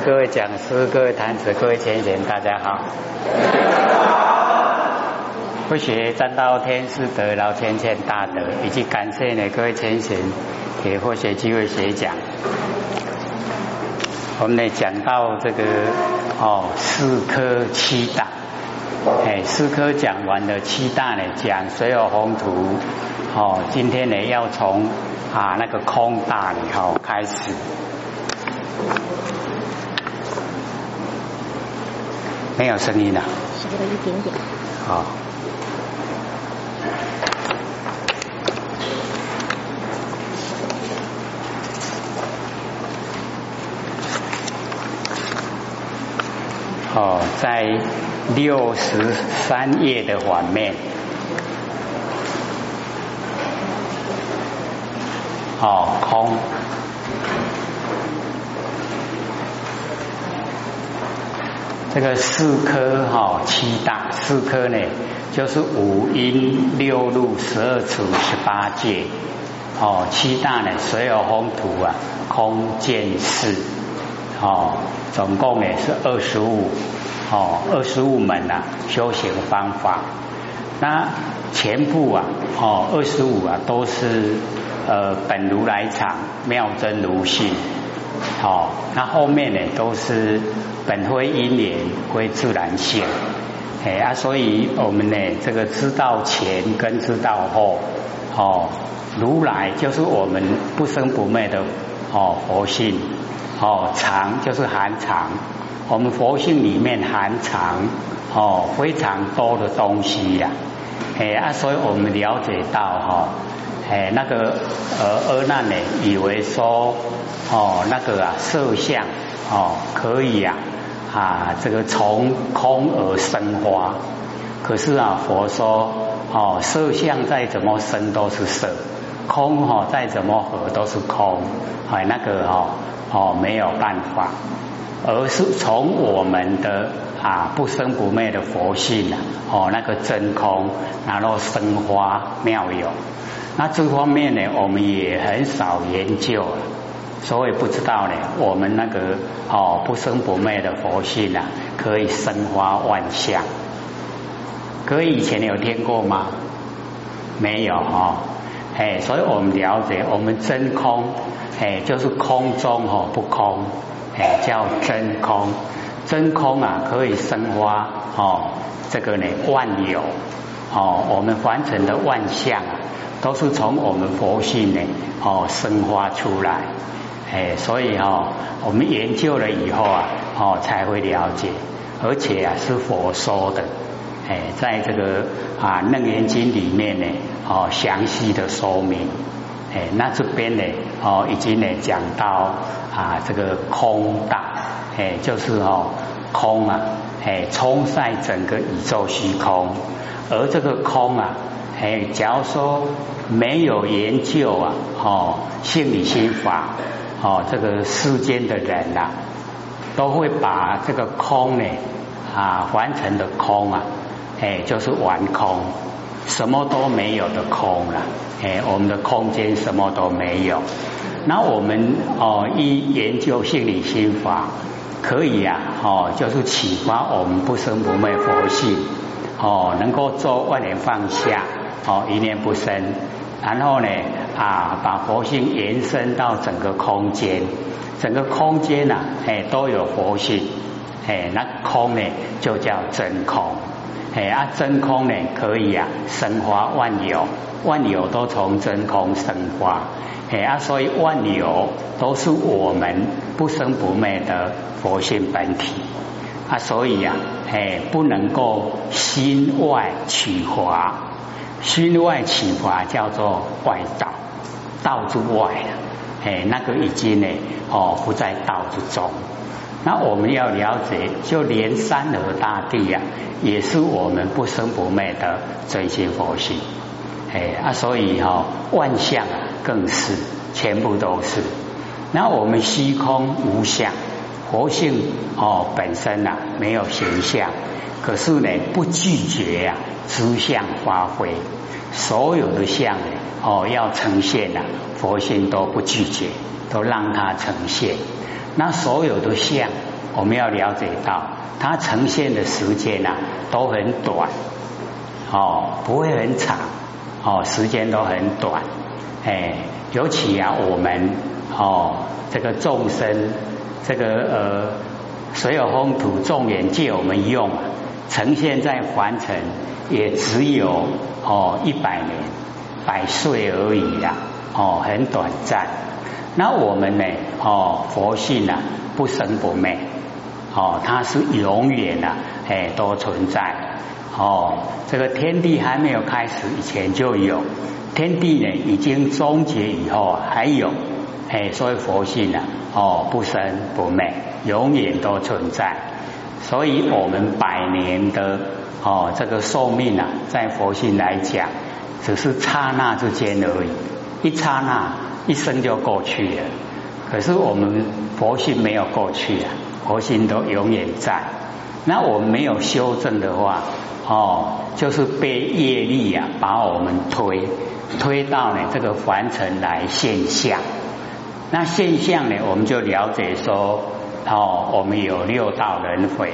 各位讲师、各位坛子、各位前贤，大家好。不学占道天师得劳千千大德，以及感谢呢各位前贤给或学机会学讲。我们呢讲到这个哦四科七大，哎四科讲完了，七大呢讲所有宏图哦，今天呢要从啊那个空大里头开始。没有声音了，少了一点点。好。哦，在六十三页的反面。哦，空。这个四科哈七大四科呢，就是五阴六路十二处十八界。哦，七大呢所有风土啊空见识哦，总共也是二十五。哦二十五门啊修行方法，那全部啊哦二十五啊都是呃本如来藏妙真如性。哦，那后面呢都是。本非因缘归自然性，哎啊，所以我们呢，这个知道前跟知道后，哦，如来就是我们不生不灭的哦佛性，哦常就是含藏，我们佛性里面含藏哦非常多的东西呀，哎啊，所以我们了解到哈，哎那个呃阿难呢，以为说哦那个啊色相哦可以啊。啊，这个从空而生花，可是啊，佛说哦，色相再怎么生都是色，空哈再怎么合都是空，哎，那个哦哦没有办法，而是从我们的啊不生不灭的佛性啊，哦那个真空，然后生花妙有，那这方面呢，我们也很少研究。所以不知道呢，我们那个哦不生不灭的佛性啊，可以生花万象。各位以前有听过吗？没有哈，哎，所以我们了解，我们真空，哎，就是空中哦不空，哎，叫真空，真空啊可以生花哦，这个呢万有哦，我们凡尘的万象啊，都是从我们佛性呢哦生发出来。哎，所以哈，我们研究了以后啊，哦，才会了解，而且啊，是佛说的，哎，在这个啊《楞严经》里面呢，哦，详细的说明，哎，那这边呢，哦，已经呢讲到啊，这个空大，哎，就是哦，空啊，哎，充塞整个宇宙虚空，而这个空啊，哎，假如说没有研究啊，哦，心理心法。哦，这个世间的人呐，都会把这个空呢啊，完成的空啊，哎，就是完空，什么都没有的空了，哎，我们的空间什么都没有。那我们哦，一研究心理心法，可以呀，哦，就是启发我们不生不灭佛性，哦，能够做万年放下，哦，一念不生。然后呢，啊，把佛性延伸到整个空间，整个空间呐，哎，都有佛性，哎，那空呢就叫真空，哎啊，真空呢可以啊生花万有，万有都从真空生花，哎啊，所以万有都是我们不生不灭的佛性本体，啊，所以呀，哎，不能够心外取华。心外启发叫做外道，道之外，哎，那个已经呢，哦，不在道之中。那我们要了解，就连山河大地呀，也是我们不生不灭的真心佛性。哎啊，所以哈，万象更是，全部都是。那我们虚空无相，佛性哦本身呐没有形象，可是呢不拒绝呀。诸相发挥，所有的相呢哦要呈现呐，佛性都不拒绝，都让它呈现。那所有的相，我们要了解到，它呈现的时间啊都很短，哦，不会很长，哦，时间都很短，哎，尤其啊，我们哦，这个众生，这个呃，所有风土众缘借我们用，呈现在凡尘，也只有哦一百年、百岁而已呀，哦，很短暂。那我们呢？哦，佛性啊，不生不灭，哦，它是永远呐，哎，都存在。哦，这个天地还没有开始以前就有，天地呢已经终结以后还有，哎，所以佛性啊，哦，不生不灭，永远都存在。所以我们百年的哦这个寿命啊，在佛性来讲，只是刹那之间而已，一刹那。一生就过去了，可是我们佛性没有过去啊，佛性都永远在。那我们没有修正的话，哦，就是被业力啊把我们推推到呢这个凡尘来现象。那现象呢，我们就了解说，哦，我们有六道轮回，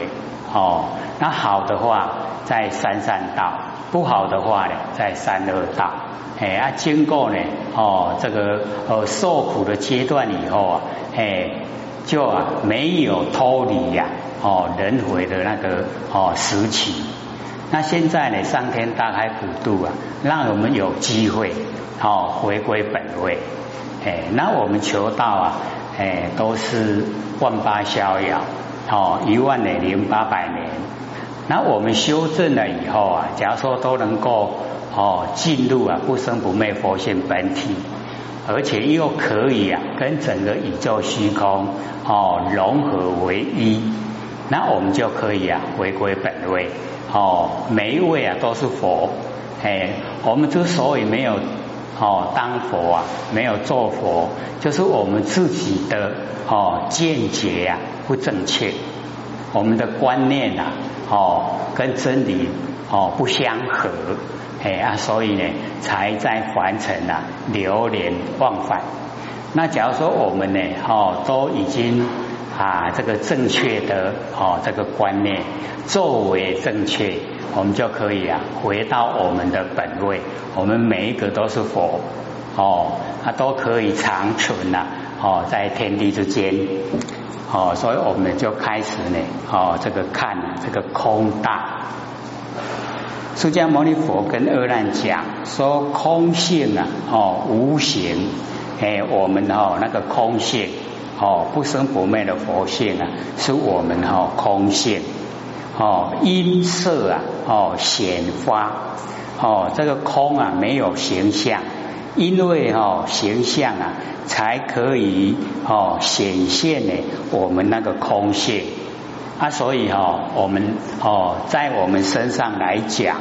哦，那好的话在三善道，不好的话呢在三恶道。哎啊，经过呢，哦，这个呃受苦的阶段以后啊，哎，就啊没有脱离呀，哦轮回的那个哦时期。那现在呢，上天大开普度啊，让我们有机会哦回归本位。哎，那我们求道啊，哎都是万八逍遥，哦一万年零八百年。那我们修正了以后啊，假如说都能够。哦，进入啊不生不灭佛性本体，而且又可以啊跟整个宇宙虚空哦融合为一，那我们就可以啊回归本位哦，每一位啊都是佛，哎，我们之所以没有哦当佛啊，没有做佛，就是我们自己的哦见解呀不正确，我们的观念呐哦跟真理哦不相合。哎啊，所以呢，才在凡尘啊流连忘返。那假如说我们呢，哦，都已经啊这个正确的哦这个观念作为正确，我们就可以啊回到我们的本位。我们每一个都是佛哦，它都可以长存呐哦，在天地之间哦，所以我们就开始呢哦这个看这个空大。释迦牟尼佛跟阿难讲说空性啊，哦无形，哎，我们哦那个空性，哦不生不灭的佛性啊，是我们哦空性，哦音色啊，哦显发，哦这个空啊没有形象，因为哦形象啊才可以哦显现呢我们那个空性。啊，所以哈，我们哦，在我们身上来讲，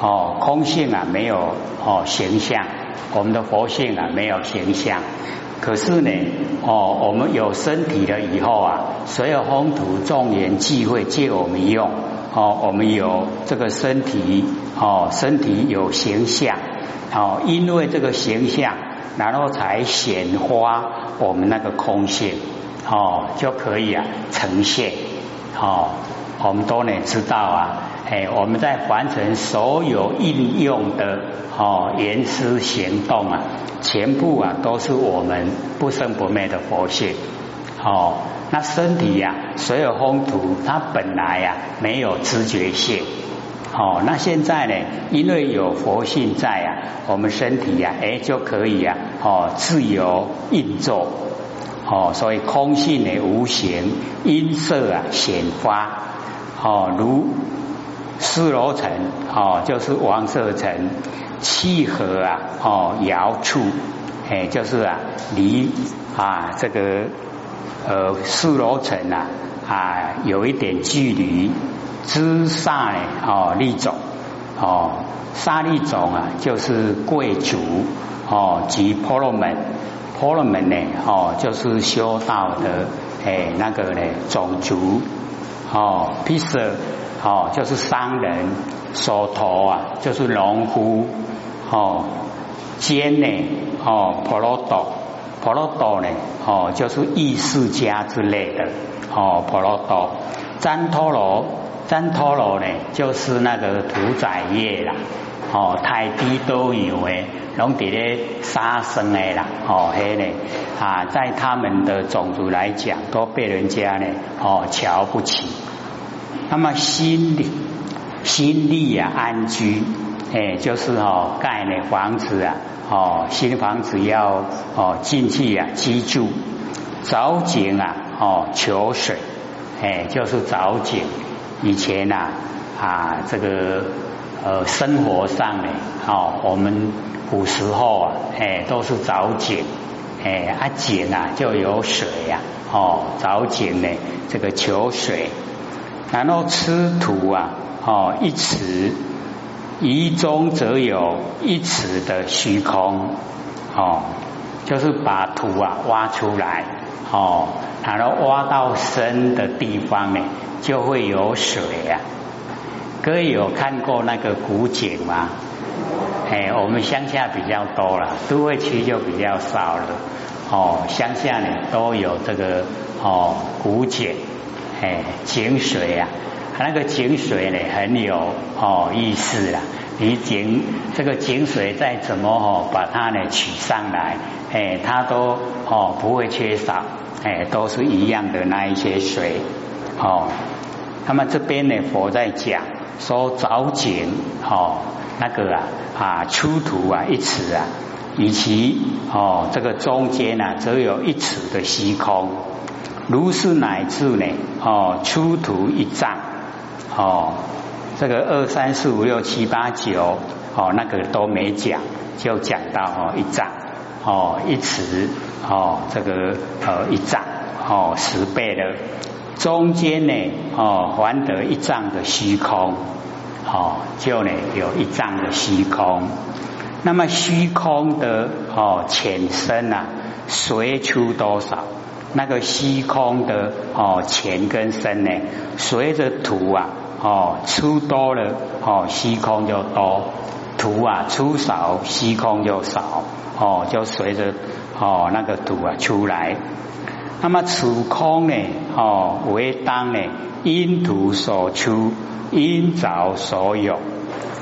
哦，空性啊没有哦形象，我们的佛性啊没有形象。可是呢，哦，我们有身体了以后啊，所有风土众缘聚会借我们用，哦，我们有这个身体，哦，身体有形象，哦，因为这个形象，然后才显化我们那个空性，哦，就可以啊呈现。哦，我们都能知道啊，哎，我们在完成所有应用的哦言思行动啊，全部啊都是我们不生不灭的佛性。哦，那身体呀，所有风土它本来呀没有知觉性。哦，那现在呢，因为有佛性在啊，我们身体呀，哎就可以啊，哦自由运作。哦，所以空性的无形，音色啊显发，哦如四罗尘，哦就是王色尘，气合啊，哦遥处，哎就是啊离啊这个呃四罗尘啊啊有一点距离，之上呢哦利种，哦沙利种啊就是贵族，哦及婆罗门。婆罗门呢，哦，就是修道的，哎，那个呢，种族，哦，毗舍，哦，就是商人，手头啊，就是农夫，哦，肩呢，哦，婆罗多，婆罗多呢，哦，就是意释家之类的，哦，婆罗多。旃陀罗，旃陀罗呢，就是那个屠宰业啦，哦，太低都有诶，拢伫咧杀生诶啦，哦，嘿呢，啊，在他们的种族来讲，都被人家呢，哦，瞧不起。那么心里心力啊，安居，哎，就是哦，盖的房子啊，哦，新房子要哦进去啊居住，凿井啊，哦，求水。哎，就是凿井。以前呐啊，这个呃生活上呢，哦，我们古时候啊，哎，都是凿井，哎，啊井啊就有水呀，哦，凿井呢，这个求水，然后吃土啊，哦，一尺，一中则有一尺的虚空，哦，就是把土啊挖出来，哦。然后挖到深的地方呢，就会有水啊。各位有看过那个古井吗？哎，我们乡下比较多了，都会区就比较少了。哦，乡下呢都有这个哦古井，哎井水啊，那个井水呢很有哦意思啦。你井这个井水再怎么哦把它呢取上来，哎，它都哦不会缺少。哎，都是一样的那一些水哦。那么这边呢，佛在讲说凿井哦，那个啊啊出土啊一尺啊，以其哦这个中间呢，则有一尺的虚空。如是乃至呢？哦出土一丈哦，这个二三四五六七八九哦那个都没讲，就讲到哦一丈哦一尺。哦，这个呃一丈哦十倍的。中间呢哦还得一丈的虚空。哦就呢有一丈的虚空，那么虚空的哦浅深啊随出多少？那个虚空的哦浅跟深呢随着土啊哦出多了哦虚空就多，土啊出少虚空就少哦就随着。哦，那个土啊出来，那么此空呢？哦，为当呢因土所出，因凿所有。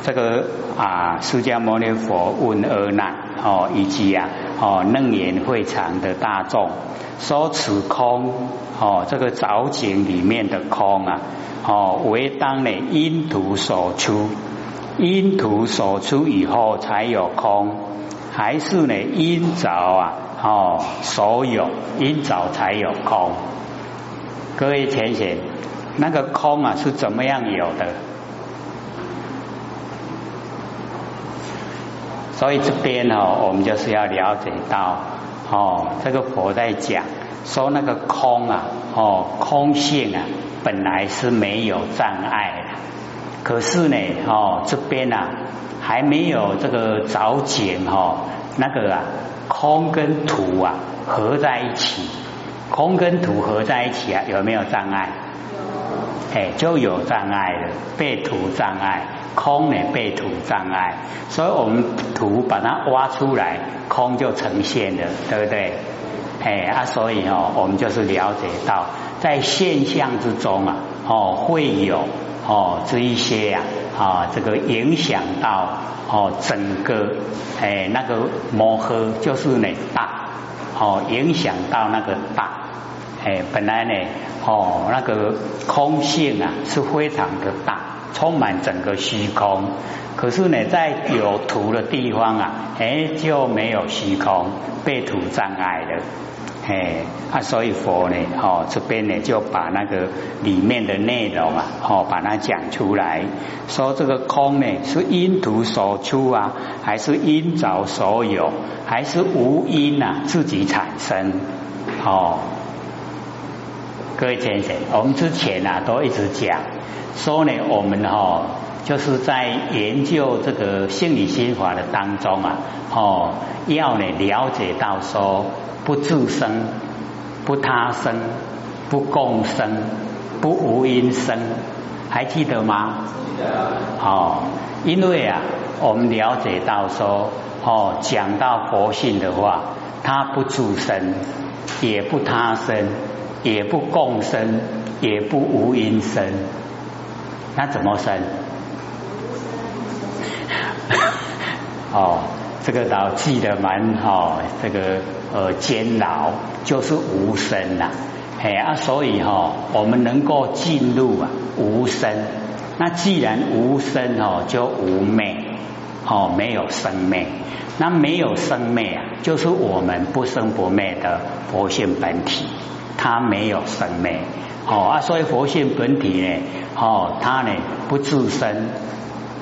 这个啊，释迦牟尼佛问阿难哦，以及啊哦楞严会场的大众，说此空哦，这个凿井里面的空啊，哦为当呢因土所出，因土所出以后才有空，还是呢因凿啊？哦，所有因早才有空。各位浅显，那个空啊是怎么样有的？所以这边哦，我们就是要了解到哦，这个佛在讲说那个空啊，哦，空性啊，本来是没有障碍的。可是呢，哦，这边啊还没有这个早解哈，那个啊。空跟土啊合在一起，空跟土合在一起啊，有没有障碍？哎，就有障碍了，被土障碍，空呢被土障碍，所以我们土把它挖出来，空就呈现了，对不对？哎啊，所以哦，我们就是了解到，在现象之中啊，哦会有哦这一些呀啊，这个影响到。哦，整个哎那个摩诃就是呢大，哦影响到那个大，哎本来呢哦那个空性啊是非常的大，充满整个虚空，可是呢在有土的地方啊，哎就没有虚空，被土障碍了。哎，啊，所以佛呢，哦，这边呢就把那个里面的内容啊，哦，把它讲出来，说这个空呢是因土所出啊，还是因着所有，还是无因啊自己产生？哦，各位先生，我们之前啊都一直讲，说呢我们哈就是在研究这个心理心法的当中啊，哦，要呢了解到说。不自生，不他生，不共生，不无因生，还记得吗？记得。哦，因为啊，我们了解到说，哦，讲到佛性的话，它不自生，也不他生，也不共生，也不无因生，那怎么生？哦，这个老记得蛮好，这个呃煎熬就是无生呐，嘿啊，所以哈，我们能够进入啊无生，那既然无生哦，就无昧哦，没有生灭，那没有生灭啊，就是我们不生不灭的佛性本体，它没有生灭哦啊，所以佛性本体呢，哦，它呢不自生，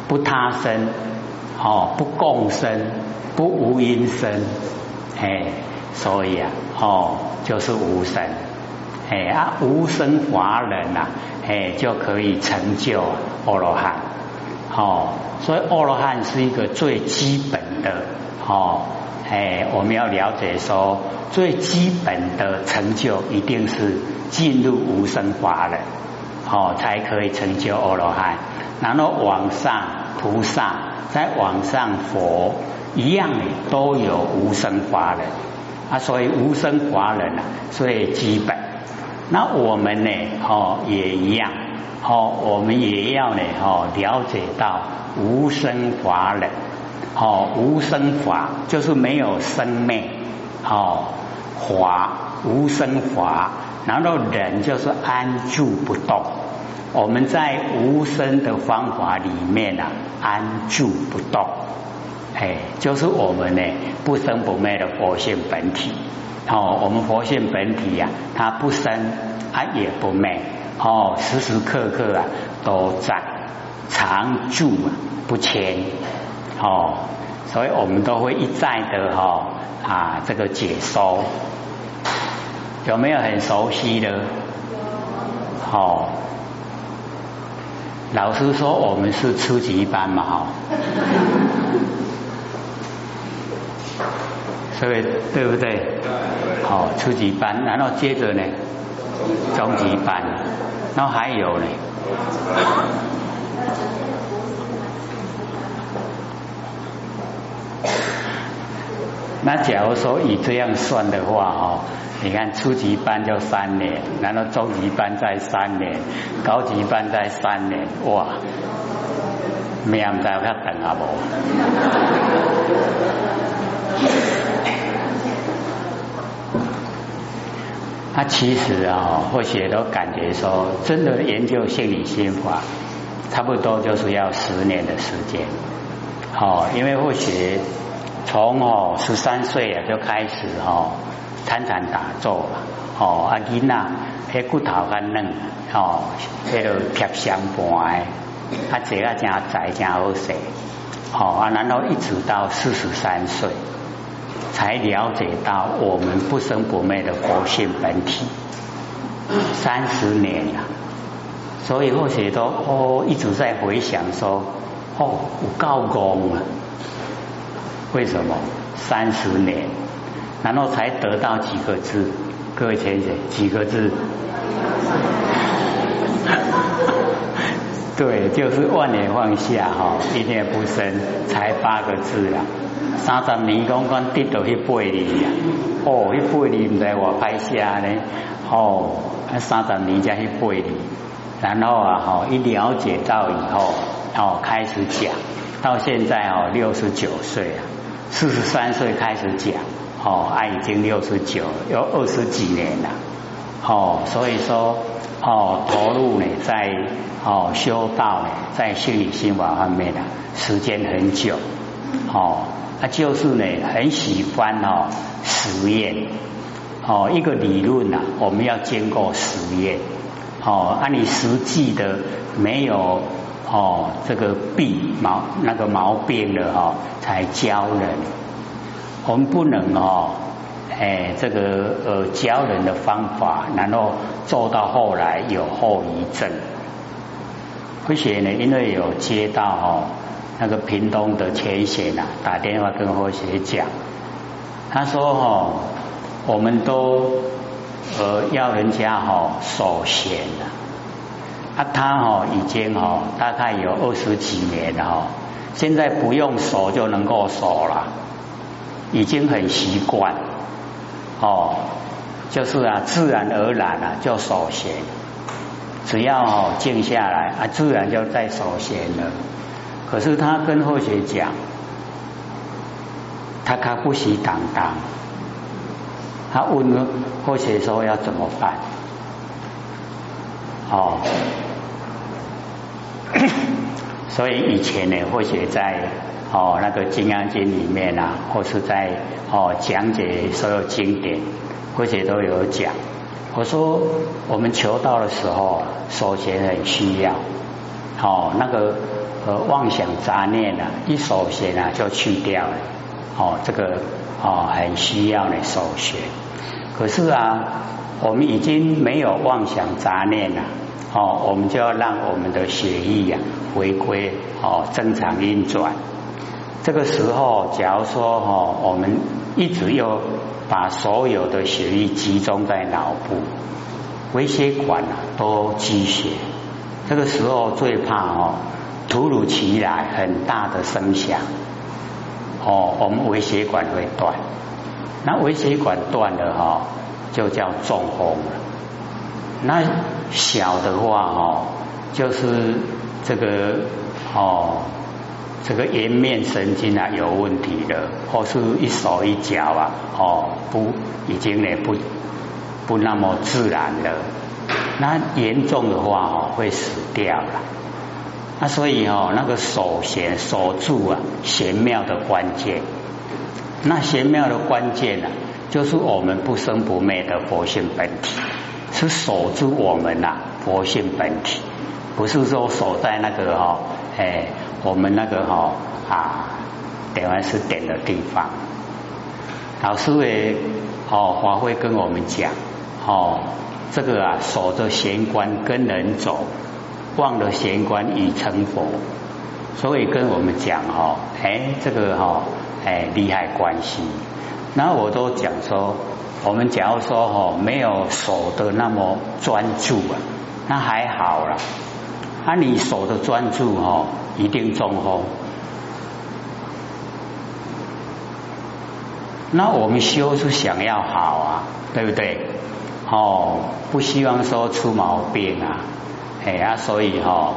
不他生。哦，不共生，不无因生，哎，所以啊，哦，就是无生，哎啊，无生华人呐，哎，就可以成就阿罗汉，哦，所以阿罗汉是一个最基本的，哦，哎，我们要了解说，最基本的成就一定是进入无生法了，哦，才可以成就阿罗汉，然后往上菩萨。在往上佛一样都有无生法人啊，所以无生法人啊最基本。那我们呢，哦也一样，哦我们也要呢，哦了解到无生法人，哦无生法就是没有生命，哦法无生法，然后人就是安住不动。我们在无生的方法里面啊，安住不动，哎，就是我们呢不生不灭的佛性本体。哦，我们佛性本体呀，它不生它也不灭，哦，时时刻刻啊都在常住啊不迁，哦，所以我们都会一再的哈啊这个解说，有没有很熟悉的？好。老师说我们是初级班嘛，哈，所以对不对？好，初级班，然后接着呢，中级班，然后还有呢。那假如说以这样算的话，哈。你看初级班就三年，然后中级班再三年，高级班再三年，哇！没人在遐等啊？他其实啊，或许都感觉说，真的研究心理心法，差不多就是要十年的时间。哦，因为或许从哦十三岁啊就开始哦。参禅打坐了，哦，阿囡仔，迄骨头较嫩，哦，迄个贴相盘诶，啊，这啊真仔真好势，哦，啊，然后一直到四十三岁，才了解到我们不生不灭的佛性本体，三十年了，所以或许都哦一直在回想说，哦，有够功啊，为什么三十年？然后才得到几个字，各位先生，几个字？对，就是万年放下哈，一念不生，才八个字啦。三十年刚刚跌到去八里呀，哦，去八里唔在我拍下呢，哦，三十年才去八里，然后啊，哈，一了解到以后，哦，开始讲，到现在哦，六十九岁了，四十三岁开始讲。哦，啊，已经六十九，有二十几年了。哦，所以说，哦，投入呢，在哦修道呢，在心理心法方面呢，时间很久。哦，他就是呢，很喜欢哦实验。哦，一个理论呢，我们要经过实验。哦，按你实际的没有哦这个病毛那个毛病了哈，才教人。我们不能哦，哎，这个呃教人的方法，然后做到后来有后遗症。而且呢，因为有接到哦那个屏东的前贤呐打电话跟何学讲，他说哦，我们都呃要人家哈守贤了，啊他哦已经哦大概有二十几年了哈，现在不用手就能够手了。已经很习惯，哦，就是啊，自然而然啊，就手闲。只要哦静下来啊，自然就在手闲了。可是他跟后学讲，他他不喜当当。他问后学说要怎么办？哦，所以以前呢，或许在哦那个《金刚经》里面啊，或是在哦讲解所有经典，或许都有讲。我说我们求道的时候，首先很需要哦那个呃妄想杂念啊，一首先啊就去掉了哦，这个哦很需要的首先。可是啊。我们已经没有妄想杂念了，哦，我们就要让我们的血液呀回归哦正常运转。这个时候，假如说哦，我们一直又把所有的血液集中在脑部，微血管啊都积血，这个时候最怕哦，突如其来很大的声响，哦，我们微血管会断。那微血管断了哈。就叫中风了。那小的话哦，就是这个哦，这个颜面神经啊有问题了，或是一手一脚啊哦不已经呢不不那么自然了。那严重的话哦会死掉了。那所以哦那个守贤守住啊玄妙的关键，那玄妙的关键呢？就是我们不生不灭的佛性本体，是守住我们呐佛性本体，不是说守在那个哈哎我们那个哈啊点完是点的地方。老师也哦华会跟我们讲哦这个啊守着玄关跟人走，忘了玄关已成佛，所以跟我们讲哦哎这个哈哎利害关系。那我都讲说，我们假如说哈没有守的那么专注啊，那还好了。啊，你守的专注哈，一定中风。那我们修是想要好啊，对不对？哦，不希望说出毛病啊，哎啊，所以哈，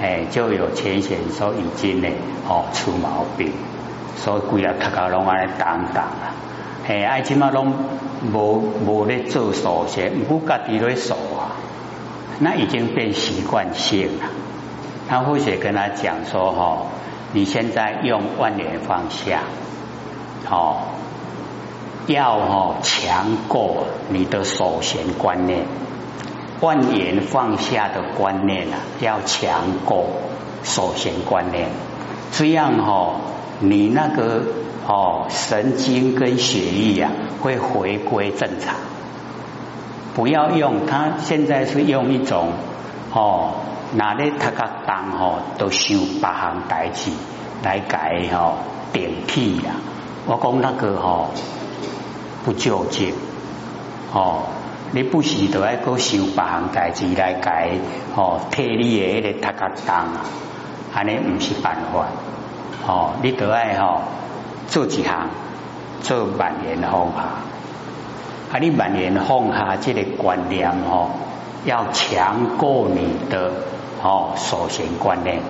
哎就有浅显说已经呢，哦出毛病，所以贵啊，他搞拢安尼挡挡啊。哎，爱起码拢无无咧做手些，唔家己咧手啊，那已经变习惯性了。他或许跟他讲说：“吼，你现在用万年放下，哦，要哦强过你的手弦观念，万年放下的观念啊，要强过手弦观念，这样吼，你那个。”哦，神经跟血液啊会回归正常。不要用，他现在是用一种哦，哪里他个当哦都修八行代志来改哦顶替呀。我讲那个哦不究竟哦，你不是都爱个修八行代志来改哦替你的那个他个当啊，安尼唔是办法哦，你都爱哦。做几行，做万年放下，啊！你万年放下这个观念哦，要强过你的哦首先观念。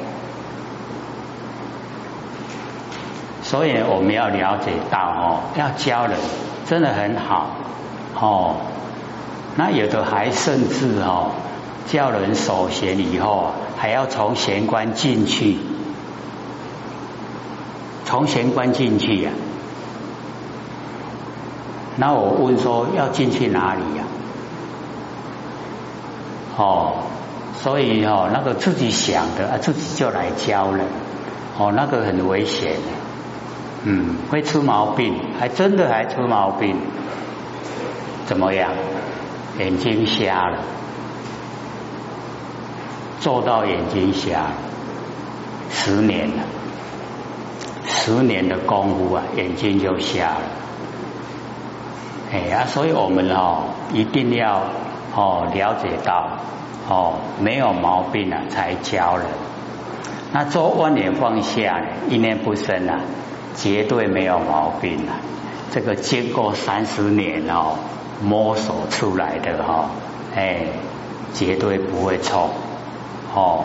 所以我们要了解到哦，要教人真的很好哦。那有的还甚至哦，教人首先以后还要从玄关进去。从玄关进去呀，那我问说要进去哪里呀？哦，所以哦，那个自己想的啊，自己就来教了，哦，那个很危险，嗯，会出毛病，还真的还出毛病，怎么样？眼睛瞎了，做到眼睛瞎，十年了。十年的功夫啊，眼睛就瞎了。哎呀，所以我们哦，一定要哦了解到哦，没有毛病了才教人。那做万年放下，一念不生啊，绝对没有毛病了。这个经过三十年哦摸索出来的哈，哎，绝对不会错哦。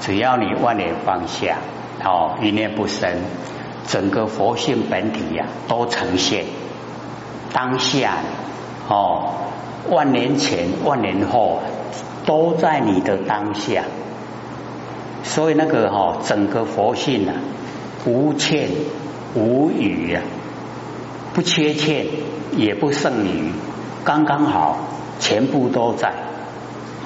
只要你万年放下哦，一念不生，整个佛性本体呀都呈现当下哦，万年前万年后都在你的当下，所以那个哈整个佛性啊无欠无余啊。不缺欠，也不剩余，刚刚好，全部都在。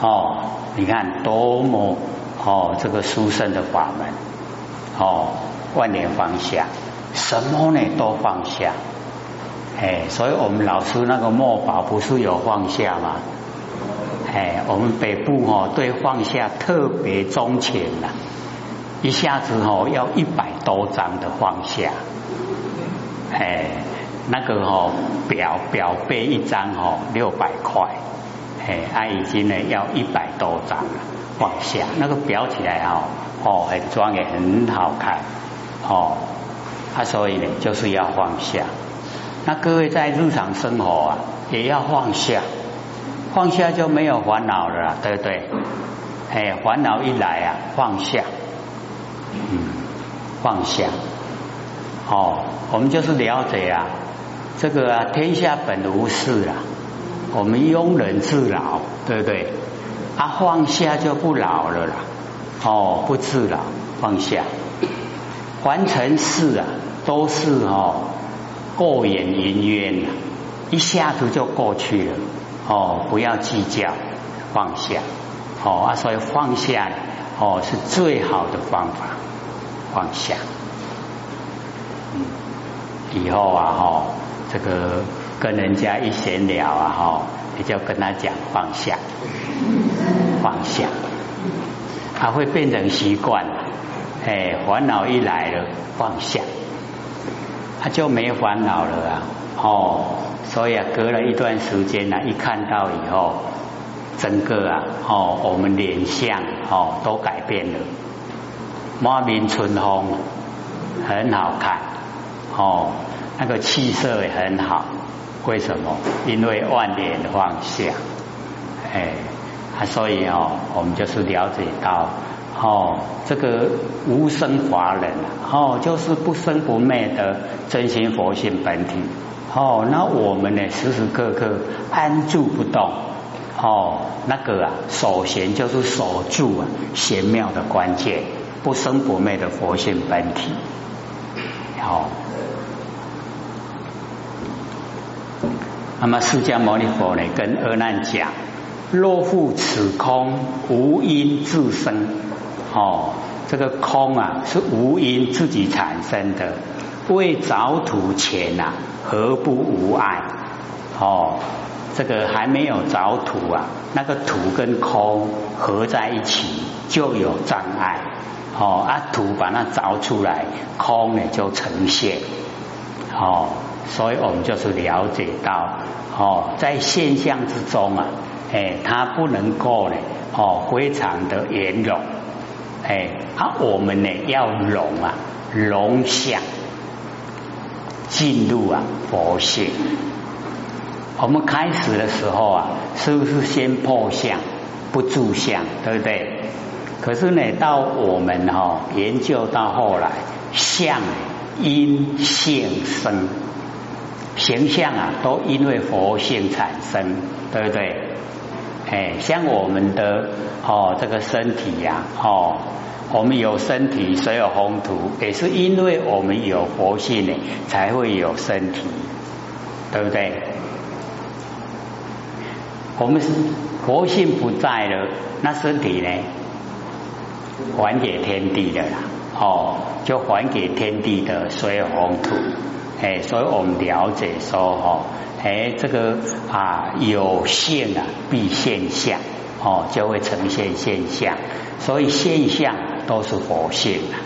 哦，你看多么哦，这个殊胜的法门，哦，万年放下，什么呢都放下。哎，所以我们老师那个墨宝不是有放下吗？哎，我们北部哦，对放下特别钟情呐，一下子哦要一百多张的放下，哎。那个哦，表表背一张哦，六百块，哎，他已经呢要一百多张了，放下那个裱起来哦，哦，很庄严，很好看，哦，他所以呢就是要放下。那各位在日常生活啊，也要放下，放下就没有烦恼了，对不对？哎，烦恼一来啊，放下，嗯，放下，哦，我们就是了解啊。这个，天下本无事啊，我们庸人自扰，对不对？啊，放下就不老了啦。哦，不自扰，放下。凡尘事啊，都是哦过眼云烟呐，一下子就过去了。哦，不要计较，放下。哦啊，所以放下哦是最好的方法，放下。嗯，以后啊，哈。这个跟人家一闲聊啊，哈，你就跟他讲放下，放下，他会变成习惯了。哎，烦恼一来了，放下，他就没烦恼了啊。哦，所以啊，隔了一段时间呢，一看到以后，整个啊，哦，我们脸相哦都改变了，满面春风，很好看，哦。那个气色也很好，为什么？因为万年放下，哎，啊，所以哦，我们就是了解到，哦，这个无生法忍，哦，就是不生不灭的真心佛性本体，哦，那我们呢，时时刻刻安住不动，哦，那个啊，守贤就是守住啊玄妙的关键，不生不灭的佛性本体，好。那么释迦牟尼佛呢，跟阿难讲：若复此空无因自生，哦，这个空啊是无因自己产生的。未着土前呐，何不无碍？哦，这个还没有着土啊，那个土跟空合在一起就有障碍。哦，啊土把它凿出来，空呢就呈现。哦。所以我们就是了解到，哦，在现象之中啊，哎，它不能够呢，哦，非常的圆融，哎，啊，我们呢要融啊，融相，进入啊佛性。我们开始的时候啊，是不是先破相，不住相，对不对？可是呢，到我们哈研究到后来，相因现生。形象啊，都因为佛性产生，对不对？哎，像我们的哦，这个身体呀，哦，我们有身体，所有宏图，也是因为我们有佛性呢，才会有身体，对不对？我们是佛性不在了，那身体呢，还给天地的啦，哦，就还给天地的所有宏图。哎，所以我们了解说哦，哎，这个啊有现啊必现象哦，就会呈现现象，所以现象都是佛性的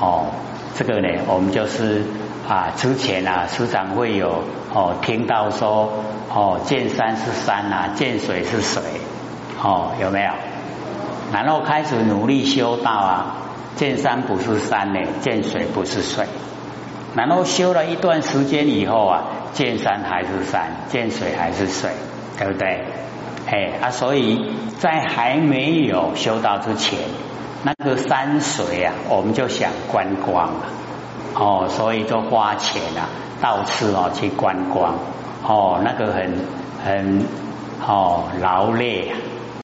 哦。这个呢，我们就是啊之前啊时常会有哦听到说哦见山是山啊，见水是水哦，有没有？然后开始努力修道啊，见山不是山呢，见水不是水。然后修了一段时间以后啊，见山还是山，见水还是水，对不对？哎啊，所以在还没有修道之前，那个山水啊，我们就想观光了，哦，所以就花钱啊，到处哦去观光，哦，那个很很哦劳累啊，